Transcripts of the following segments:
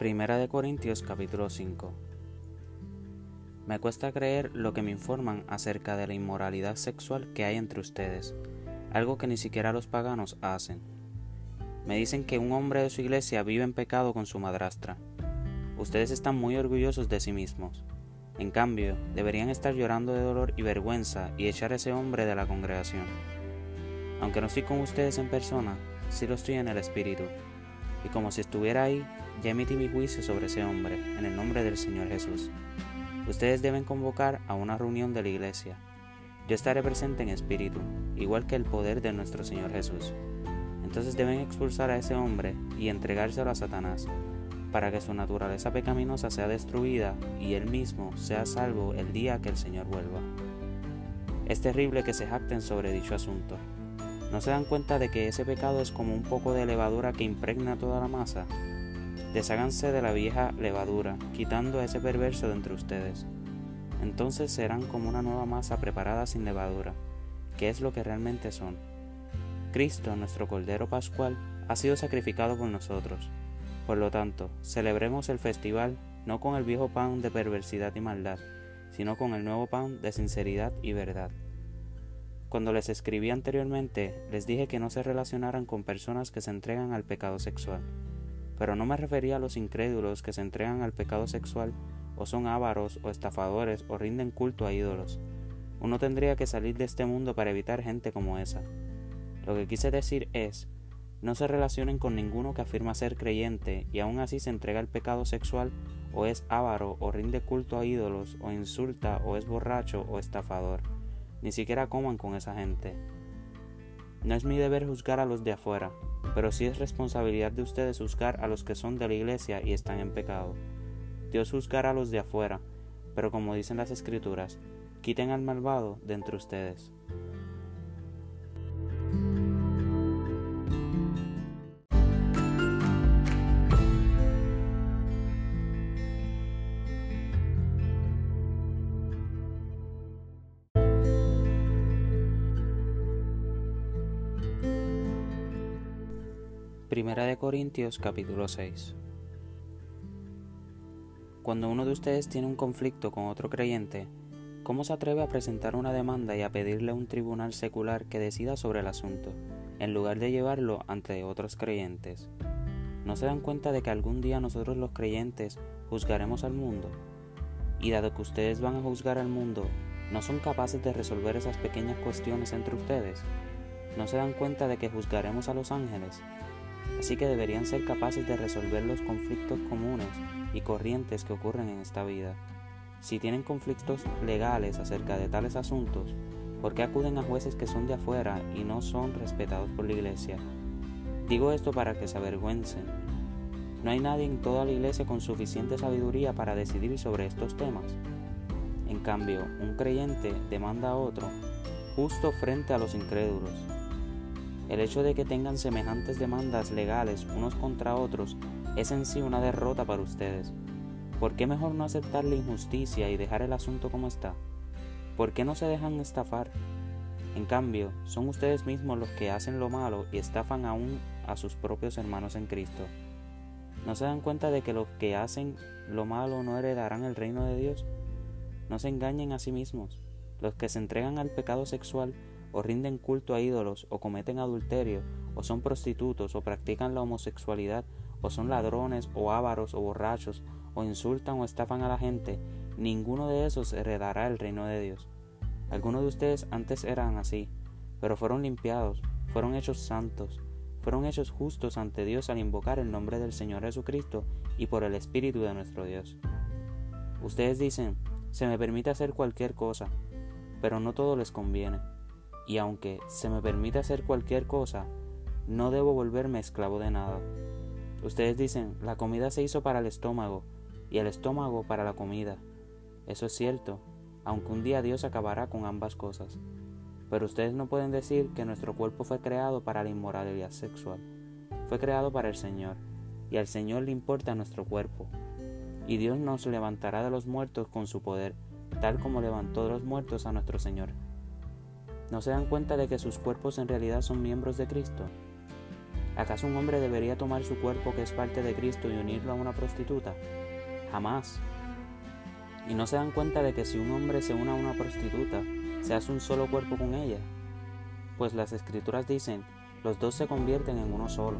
Primera de Corintios capítulo 5 Me cuesta creer lo que me informan acerca de la inmoralidad sexual que hay entre ustedes, algo que ni siquiera los paganos hacen. Me dicen que un hombre de su iglesia vive en pecado con su madrastra. Ustedes están muy orgullosos de sí mismos. En cambio, deberían estar llorando de dolor y vergüenza y echar a ese hombre de la congregación. Aunque no estoy con ustedes en persona, sí lo estoy en el espíritu y como si estuviera ahí, ya emití mi juicio sobre ese hombre, en el nombre del Señor Jesús. Ustedes deben convocar a una reunión de la iglesia. Yo estaré presente en espíritu, igual que el poder de nuestro Señor Jesús. Entonces deben expulsar a ese hombre y entregárselo a Satanás, para que su naturaleza pecaminosa sea destruida y él mismo sea salvo el día que el Señor vuelva. Es terrible que se jacten sobre dicho asunto, ¿No se dan cuenta de que ese pecado es como un poco de levadura que impregna toda la masa? Desháganse de la vieja levadura, quitando a ese perverso de entre ustedes. Entonces serán como una nueva masa preparada sin levadura, que es lo que realmente son. Cristo, nuestro Cordero Pascual, ha sido sacrificado por nosotros. Por lo tanto, celebremos el festival no con el viejo pan de perversidad y maldad, sino con el nuevo pan de sinceridad y verdad. Cuando les escribí anteriormente, les dije que no se relacionaran con personas que se entregan al pecado sexual, pero no me refería a los incrédulos que se entregan al pecado sexual o son ávaros o estafadores o rinden culto a ídolos. Uno tendría que salir de este mundo para evitar gente como esa. Lo que quise decir es, no se relacionen con ninguno que afirma ser creyente y aún así se entrega al pecado sexual o es avaro o rinde culto a ídolos o insulta o es borracho o estafador ni siquiera coman con esa gente. No es mi deber juzgar a los de afuera, pero sí es responsabilidad de ustedes juzgar a los que son de la iglesia y están en pecado. Dios juzgará a los de afuera, pero como dicen las escrituras, quiten al malvado de entre ustedes. Primera de Corintios capítulo 6 Cuando uno de ustedes tiene un conflicto con otro creyente, ¿cómo se atreve a presentar una demanda y a pedirle a un tribunal secular que decida sobre el asunto, en lugar de llevarlo ante otros creyentes? ¿No se dan cuenta de que algún día nosotros los creyentes juzgaremos al mundo? Y dado que ustedes van a juzgar al mundo, ¿no son capaces de resolver esas pequeñas cuestiones entre ustedes? ¿No se dan cuenta de que juzgaremos a los ángeles? Así que deberían ser capaces de resolver los conflictos comunes y corrientes que ocurren en esta vida. Si tienen conflictos legales acerca de tales asuntos, ¿por qué acuden a jueces que son de afuera y no son respetados por la iglesia? Digo esto para que se avergüencen. No hay nadie en toda la iglesia con suficiente sabiduría para decidir sobre estos temas. En cambio, un creyente demanda a otro justo frente a los incrédulos el hecho de que tengan semejantes demandas legales unos contra otros es en sí una derrota para ustedes. ¿Por qué mejor no aceptar la injusticia y dejar el asunto como está? ¿Por qué no se dejan estafar? En cambio, son ustedes mismos los que hacen lo malo y estafan aún a sus propios hermanos en Cristo. ¿No se dan cuenta de que los que hacen lo malo no heredarán el reino de Dios? No se engañen a sí mismos. Los que se entregan al pecado sexual o rinden culto a ídolos, o cometen adulterio, o son prostitutos, o practican la homosexualidad, o son ladrones, o ávaros, o borrachos, o insultan o estafan a la gente, ninguno de esos heredará el reino de Dios. Algunos de ustedes antes eran así, pero fueron limpiados, fueron hechos santos, fueron hechos justos ante Dios al invocar el nombre del Señor Jesucristo y por el Espíritu de nuestro Dios. Ustedes dicen, se me permite hacer cualquier cosa, pero no todo les conviene y aunque se me permite hacer cualquier cosa, no debo volverme esclavo de nada. Ustedes dicen, la comida se hizo para el estómago y el estómago para la comida. Eso es cierto, aunque un día Dios acabará con ambas cosas. Pero ustedes no pueden decir que nuestro cuerpo fue creado para la inmoralidad sexual. Fue creado para el Señor, y al Señor le importa nuestro cuerpo. Y Dios nos levantará de los muertos con su poder, tal como levantó de los muertos a nuestro Señor. ¿No se dan cuenta de que sus cuerpos en realidad son miembros de Cristo? ¿Acaso un hombre debería tomar su cuerpo que es parte de Cristo y unirlo a una prostituta? Jamás. ¿Y no se dan cuenta de que si un hombre se une a una prostituta, se hace un solo cuerpo con ella? Pues las escrituras dicen, los dos se convierten en uno solo.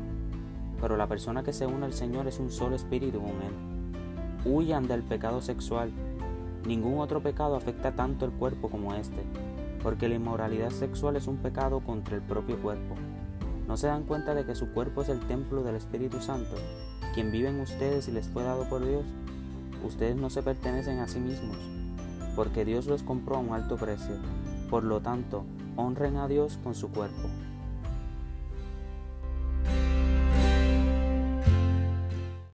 Pero la persona que se une al Señor es un solo espíritu con Él. Huyan del pecado sexual. Ningún otro pecado afecta tanto el cuerpo como este, porque la inmoralidad sexual es un pecado contra el propio cuerpo. ¿No se dan cuenta de que su cuerpo es el templo del Espíritu Santo, quien vive en ustedes y les fue dado por Dios? Ustedes no se pertenecen a sí mismos, porque Dios los compró a un alto precio. Por lo tanto, honren a Dios con su cuerpo.